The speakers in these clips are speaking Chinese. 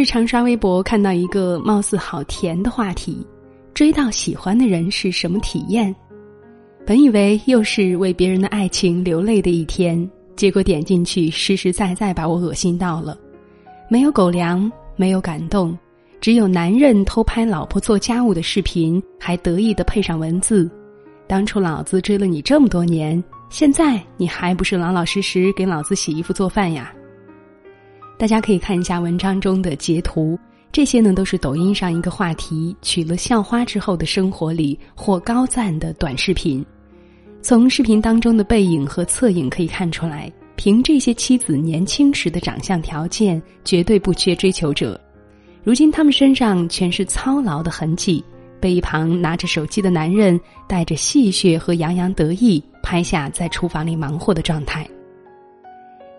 日常刷微博看到一个貌似好甜的话题：追到喜欢的人是什么体验？本以为又是为别人的爱情流泪的一天，结果点进去，实实在在把我恶心到了。没有狗粮，没有感动，只有男人偷拍老婆做家务的视频，还得意的配上文字：“当初老子追了你这么多年，现在你还不是老老实实给老子洗衣服做饭呀？”大家可以看一下文章中的截图，这些呢都是抖音上一个话题娶了校花之后的生活里获高赞的短视频。从视频当中的背影和侧影可以看出来，凭这些妻子年轻时的长相条件，绝对不缺追求者。如今他们身上全是操劳的痕迹，被一旁拿着手机的男人带着戏谑和洋洋得意拍下在厨房里忙活的状态。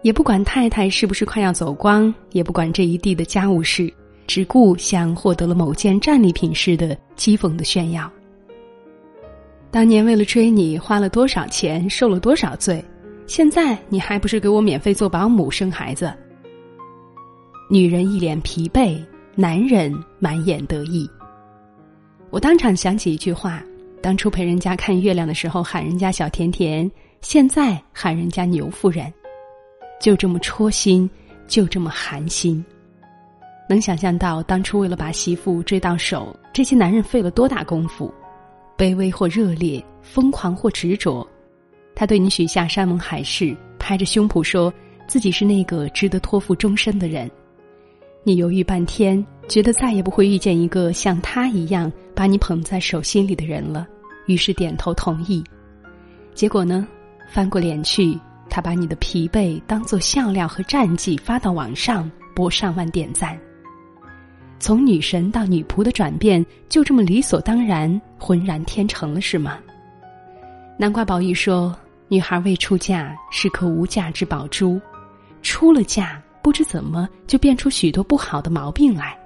也不管太太是不是快要走光，也不管这一地的家务事，只顾像获得了某件战利品似的讥讽的炫耀。当年为了追你花了多少钱，受了多少罪，现在你还不是给我免费做保姆、生孩子？女人一脸疲惫，男人满眼得意。我当场想起一句话：当初陪人家看月亮的时候喊人家小甜甜，现在喊人家牛夫人，就这么戳心，就这么寒心。能想象到当初为了把媳妇追到手，这些男人费了多大功夫？卑微或热烈，疯狂或执着，他对你许下山盟海誓，拍着胸脯说自己是那个值得托付终身的人。你犹豫半天，觉得再也不会遇见一个像他一样把你捧在手心里的人了，于是点头同意。结果呢，翻过脸去，他把你的疲惫当作笑料和战绩发到网上，博上万点赞。从女神到女仆的转变，就这么理所当然、浑然天成了，是吗？难怪宝玉说：“女孩未出嫁是颗无价之宝珠，出了嫁不知怎么就变出许多不好的毛病来。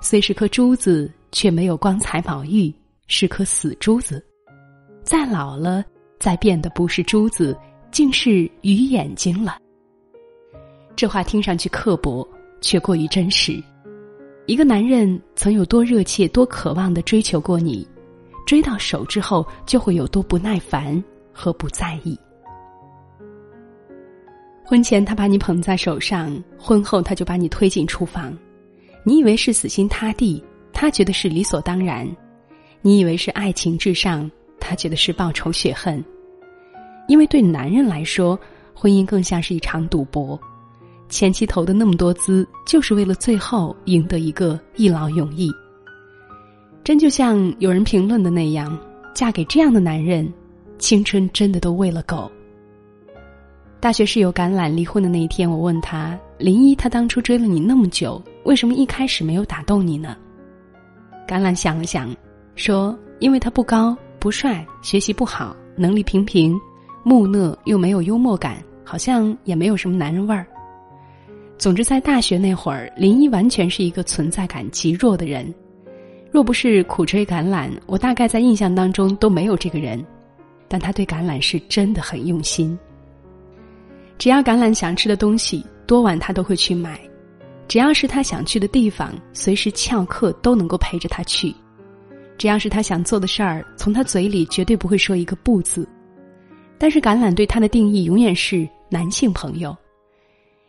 虽是颗珠子，却没有光彩宝玉，是颗死珠子。再老了，再变的不是珠子，竟是鱼眼睛了。”这话听上去刻薄，却过于真实。一个男人曾有多热切、多渴望的追求过你，追到手之后就会有多不耐烦和不在意。婚前他把你捧在手上，婚后他就把你推进厨房。你以为是死心塌地，他觉得是理所当然；你以为是爱情至上，他觉得是报仇雪恨。因为对男人来说，婚姻更像是一场赌博。前期投的那么多资，就是为了最后赢得一个一劳永逸。真就像有人评论的那样，嫁给这样的男人，青春真的都喂了狗。大学室友橄榄离婚的那一天，我问他：林一他当初追了你那么久，为什么一开始没有打动你呢？橄榄想了想，说：因为他不高不帅，学习不好，能力平平，木讷又没有幽默感，好像也没有什么男人味儿。总之，在大学那会儿，林一完全是一个存在感极弱的人。若不是苦追橄榄，我大概在印象当中都没有这个人。但他对橄榄是真的很用心。只要橄榄想吃的东西，多晚他都会去买；只要是他想去的地方，随时翘课都能够陪着他去；只要是他想做的事儿，从他嘴里绝对不会说一个不字。但是橄榄对他的定义永远是男性朋友。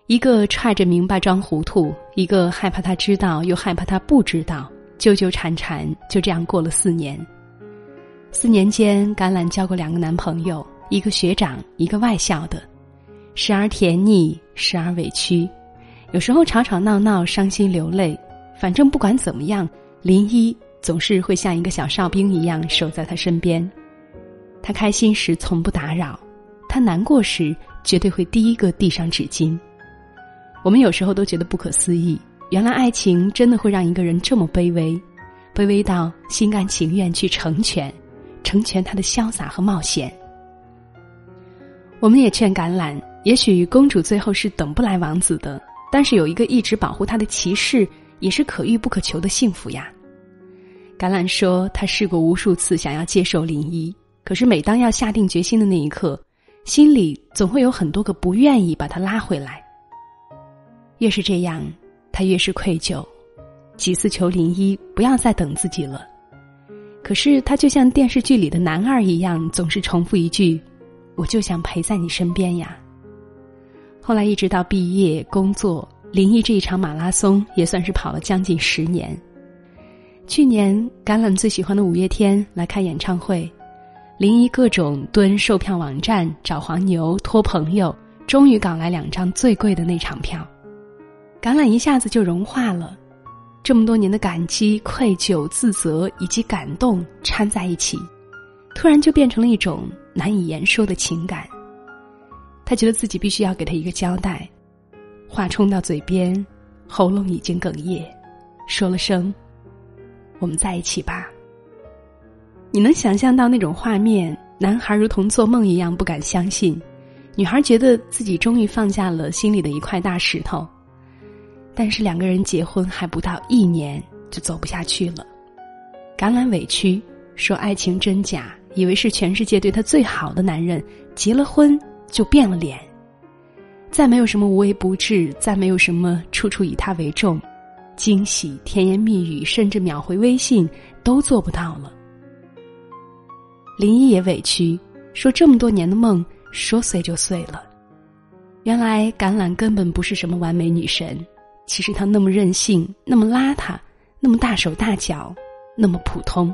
一个揣着明白装糊涂，一个害怕他知道又害怕他不知道，纠纠缠缠，就这样过了四年。四年间，橄榄交过两个男朋友，一个学长，一个外校的，时而甜腻，时而委屈，有时候吵吵闹闹，伤心流泪。反正不管怎么样，林一总是会像一个小哨兵一样守在他身边。他开心时从不打扰，他难过时绝对会第一个递上纸巾。我们有时候都觉得不可思议，原来爱情真的会让一个人这么卑微，卑微到心甘情愿去成全，成全他的潇洒和冒险。我们也劝橄榄，也许公主最后是等不来王子的，但是有一个一直保护她的骑士，也是可遇不可求的幸福呀。橄榄说，他试过无数次想要接受林一，可是每当要下定决心的那一刻，心里总会有很多个不愿意把他拉回来。越是这样，他越是愧疚，几次求林一不要再等自己了。可是他就像电视剧里的男二一样，总是重复一句：“我就想陪在你身边呀。”后来一直到毕业工作，林一这一场马拉松也算是跑了将近十年。去年橄榄最喜欢的五月天来开演唱会，临沂各种蹲售票网站找黄牛托朋友，终于搞来两张最贵的那场票。橄榄一下子就融化了，这么多年的感激、愧疚、自责以及感动掺在一起，突然就变成了一种难以言说的情感。他觉得自己必须要给他一个交代，话冲到嘴边，喉咙已经哽咽，说了声：“我们在一起吧。”你能想象到那种画面？男孩如同做梦一样不敢相信，女孩觉得自己终于放下了心里的一块大石头。但是两个人结婚还不到一年，就走不下去了。橄榄委屈说：“爱情真假，以为是全世界对他最好的男人，结了婚。”就变了脸，再没有什么无微不至，再没有什么处处以他为重，惊喜、甜言蜜语，甚至秒回微信都做不到了。林一也委屈，说这么多年的梦说碎就碎了。原来橄榄根本不是什么完美女神，其实她那么任性，那么邋遢，那么大手大脚，那么普通。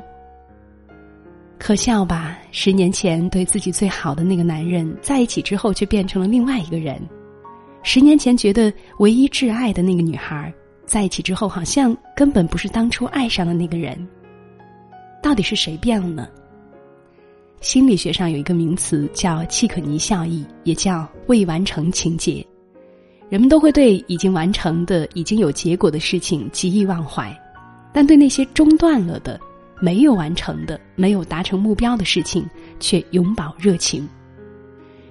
可笑吧？十年前对自己最好的那个男人，在一起之后却变成了另外一个人；十年前觉得唯一挚爱的那个女孩，在一起之后好像根本不是当初爱上的那个人。到底是谁变了呢？心理学上有一个名词叫契可尼效应，也叫未完成情节。人们都会对已经完成的、已经有结果的事情极易忘怀，但对那些中断了的。没有完成的、没有达成目标的事情，却永葆热情。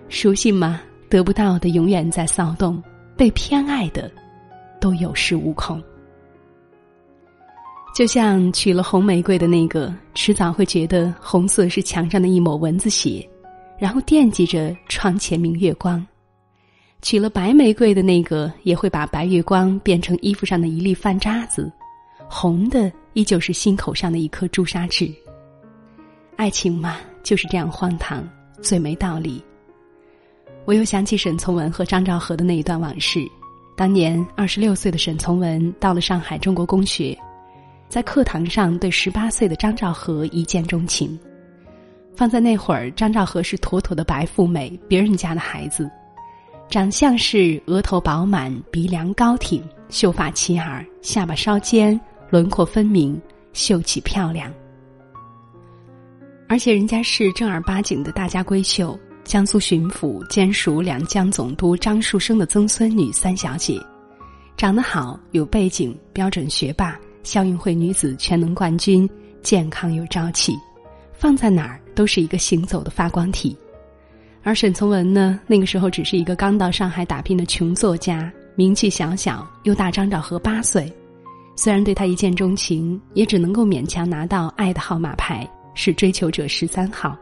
熟悉吗？得不到的永远在骚动，被偏爱的都有恃无恐。就像娶了红玫瑰的那个，迟早会觉得红色是墙上的一抹蚊子血，然后惦记着窗前明月光；娶了白玫瑰的那个，也会把白月光变成衣服上的一粒饭渣子。红的依旧是心口上的一颗朱砂痣。爱情嘛，就是这样荒唐，最没道理。我又想起沈从文和张兆和的那一段往事。当年二十六岁的沈从文到了上海中国公学，在课堂上对十八岁的张兆和一见钟情。放在那会儿，张兆和是妥妥的白富美，别人家的孩子，长相是额头饱满，鼻梁高挺，秀发齐耳，下巴稍尖。轮廓分明，秀气漂亮，而且人家是正儿八经的大家闺秀，江苏巡抚兼属两江总督张树声的曾孙女三小姐，长得好，有背景，标准学霸，校运会女子全能冠军，健康有朝气，放在哪儿都是一个行走的发光体。而沈从文呢，那个时候只是一个刚到上海打拼的穷作家，名气小小，又大张兆和八岁。虽然对他一见钟情，也只能够勉强拿到爱的号码牌，是追求者十三号。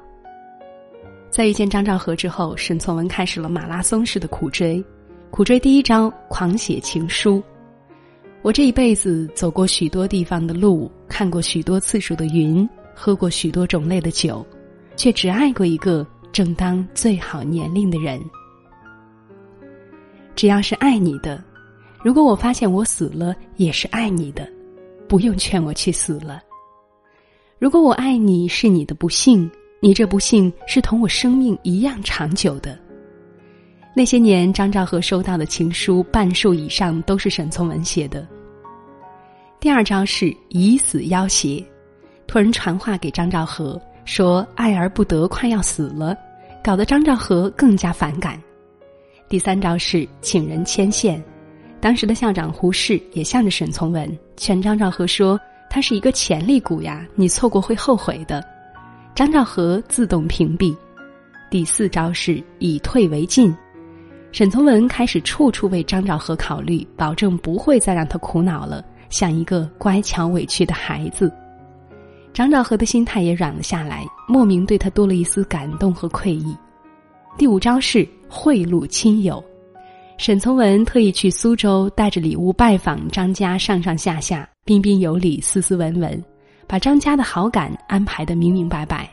在遇见张兆和之后，沈从文开始了马拉松式的苦追。苦追第一招，狂写情书。我这一辈子走过许多地方的路，看过许多次数的云，喝过许多种类的酒，却只爱过一个正当最好年龄的人。只要是爱你的。如果我发现我死了也是爱你的，不用劝我去死了。如果我爱你是你的不幸，你这不幸是同我生命一样长久的。那些年，张兆和收到的情书半数以上都是沈从文写的。第二招是以死要挟，托人传话给张兆和说爱而不得，快要死了，搞得张兆和更加反感。第三招是请人牵线。当时的校长胡适也向着沈从文劝张兆和说：“他是一个潜力股呀，你错过会后悔的。”张兆和自动屏蔽。第四招是以退为进，沈从文开始处处为张兆和考虑，保证不会再让他苦恼了，像一个乖巧委屈的孩子。张兆和的心态也软了下来，莫名对他多了一丝感动和愧意。第五招是贿赂亲友。沈从文特意去苏州，带着礼物拜访张家，上上下下，彬彬有礼，斯斯文文，把张家的好感安排的明明白白。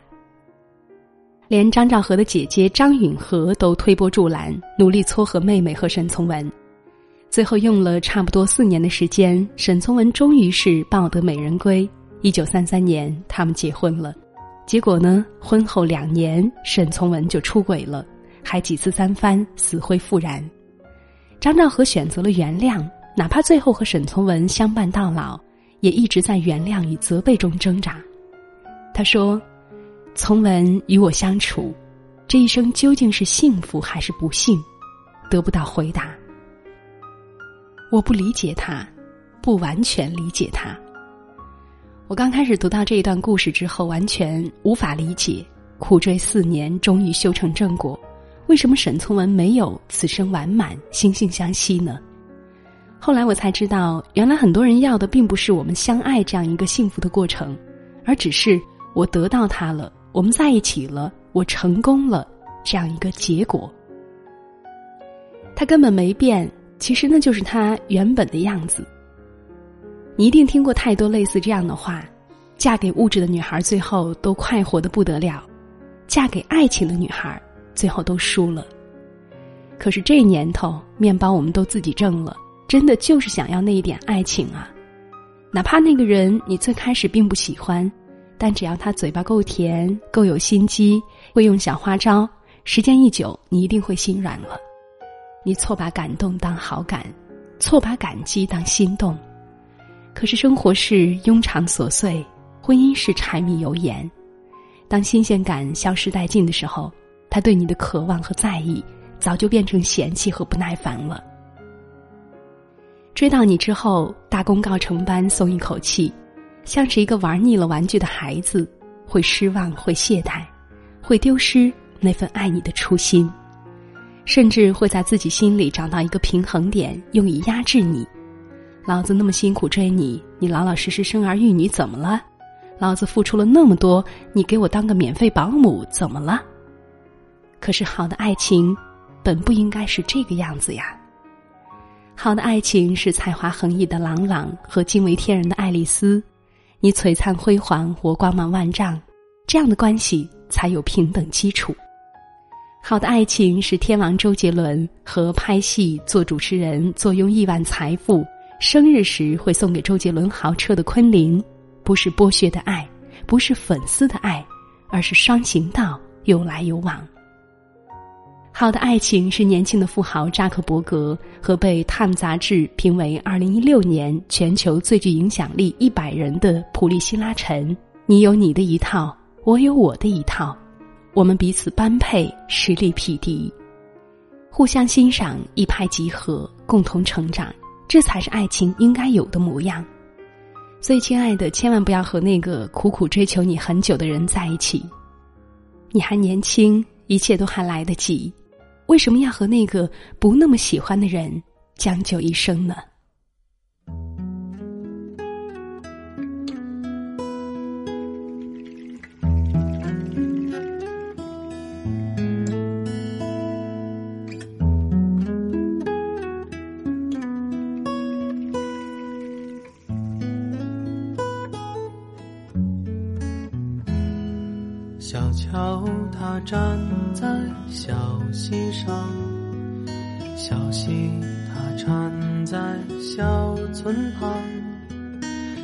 连张兆和的姐姐张允和都推波助澜，努力撮合妹妹和沈从文。最后用了差不多四年的时间，沈从文终于是抱得美人归。一九三三年，他们结婚了。结果呢，婚后两年，沈从文就出轨了，还几次三番，死灰复燃。张兆和选择了原谅，哪怕最后和沈从文相伴到老，也一直在原谅与责备中挣扎。他说：“从文与我相处，这一生究竟是幸福还是不幸，得不到回答。我不理解他，不完全理解他。我刚开始读到这一段故事之后，完全无法理解，苦追四年，终于修成正果。”为什么沈从文没有此生完满、惺惺相惜呢？后来我才知道，原来很多人要的并不是我们相爱这样一个幸福的过程，而只是我得到他了，我们在一起了，我成功了这样一个结果。他根本没变，其实那就是他原本的样子。你一定听过太多类似这样的话：嫁给物质的女孩最后都快活的不得了，嫁给爱情的女孩。最后都输了。可是这年头，面包我们都自己挣了，真的就是想要那一点爱情啊！哪怕那个人你最开始并不喜欢，但只要他嘴巴够甜、够有心机、会用小花招，时间一久，你一定会心软了。你错把感动当好感，错把感激当心动。可是生活是庸常琐碎，婚姻是柴米油盐。当新鲜感消失殆尽的时候。他对你的渴望和在意，早就变成嫌弃和不耐烦了。追到你之后，大功告成般松一口气，像是一个玩腻了玩具的孩子，会失望，会懈怠，会丢失那份爱你的初心，甚至会在自己心里找到一个平衡点，用以压制你。老子那么辛苦追你，你老老实实生儿育女怎么了？老子付出了那么多，你给我当个免费保姆怎么了？可是，好的爱情，本不应该是这个样子呀。好的爱情是才华横溢的朗朗和惊为天人的爱丽丝，你璀璨辉煌，我光芒万丈，这样的关系才有平等基础。好的爱情是天王周杰伦和拍戏、做主持人、坐拥亿万财富，生日时会送给周杰伦豪车的昆凌，不是剥削的爱，不是粉丝的爱，而是双行道，有来有往。好的爱情是年轻的富豪扎克伯格和被《Time》杂志评为二零一六年全球最具影响力一百人的普利希拉陈。你有你的一套，我有我的一套，我们彼此般配，实力匹敌，互相欣赏，一拍即合，共同成长，这才是爱情应该有的模样。所以，亲爱的，千万不要和那个苦苦追求你很久的人在一起。你还年轻，一切都还来得及。为什么要和那个不那么喜欢的人将就一生呢？站在小溪上，小溪它缠在小村旁。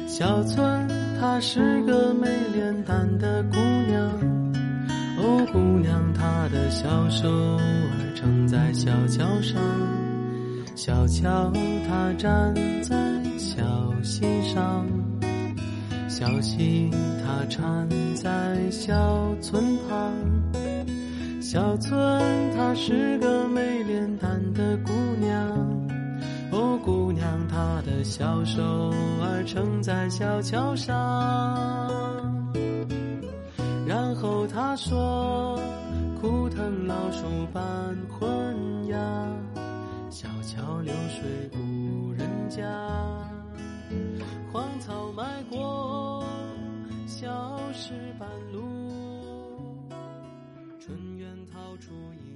小村她是个美脸蛋的姑娘，哦，姑娘她的小手儿撑在小桥上。小桥它站在小溪上。小溪它缠在小村旁，小村她是个没脸蛋的姑娘，哦，姑娘她的小手儿撑在小桥上，然后她说：枯藤老树伴昏鸦，小桥流水无人家，荒草埋过。小石板路。初一。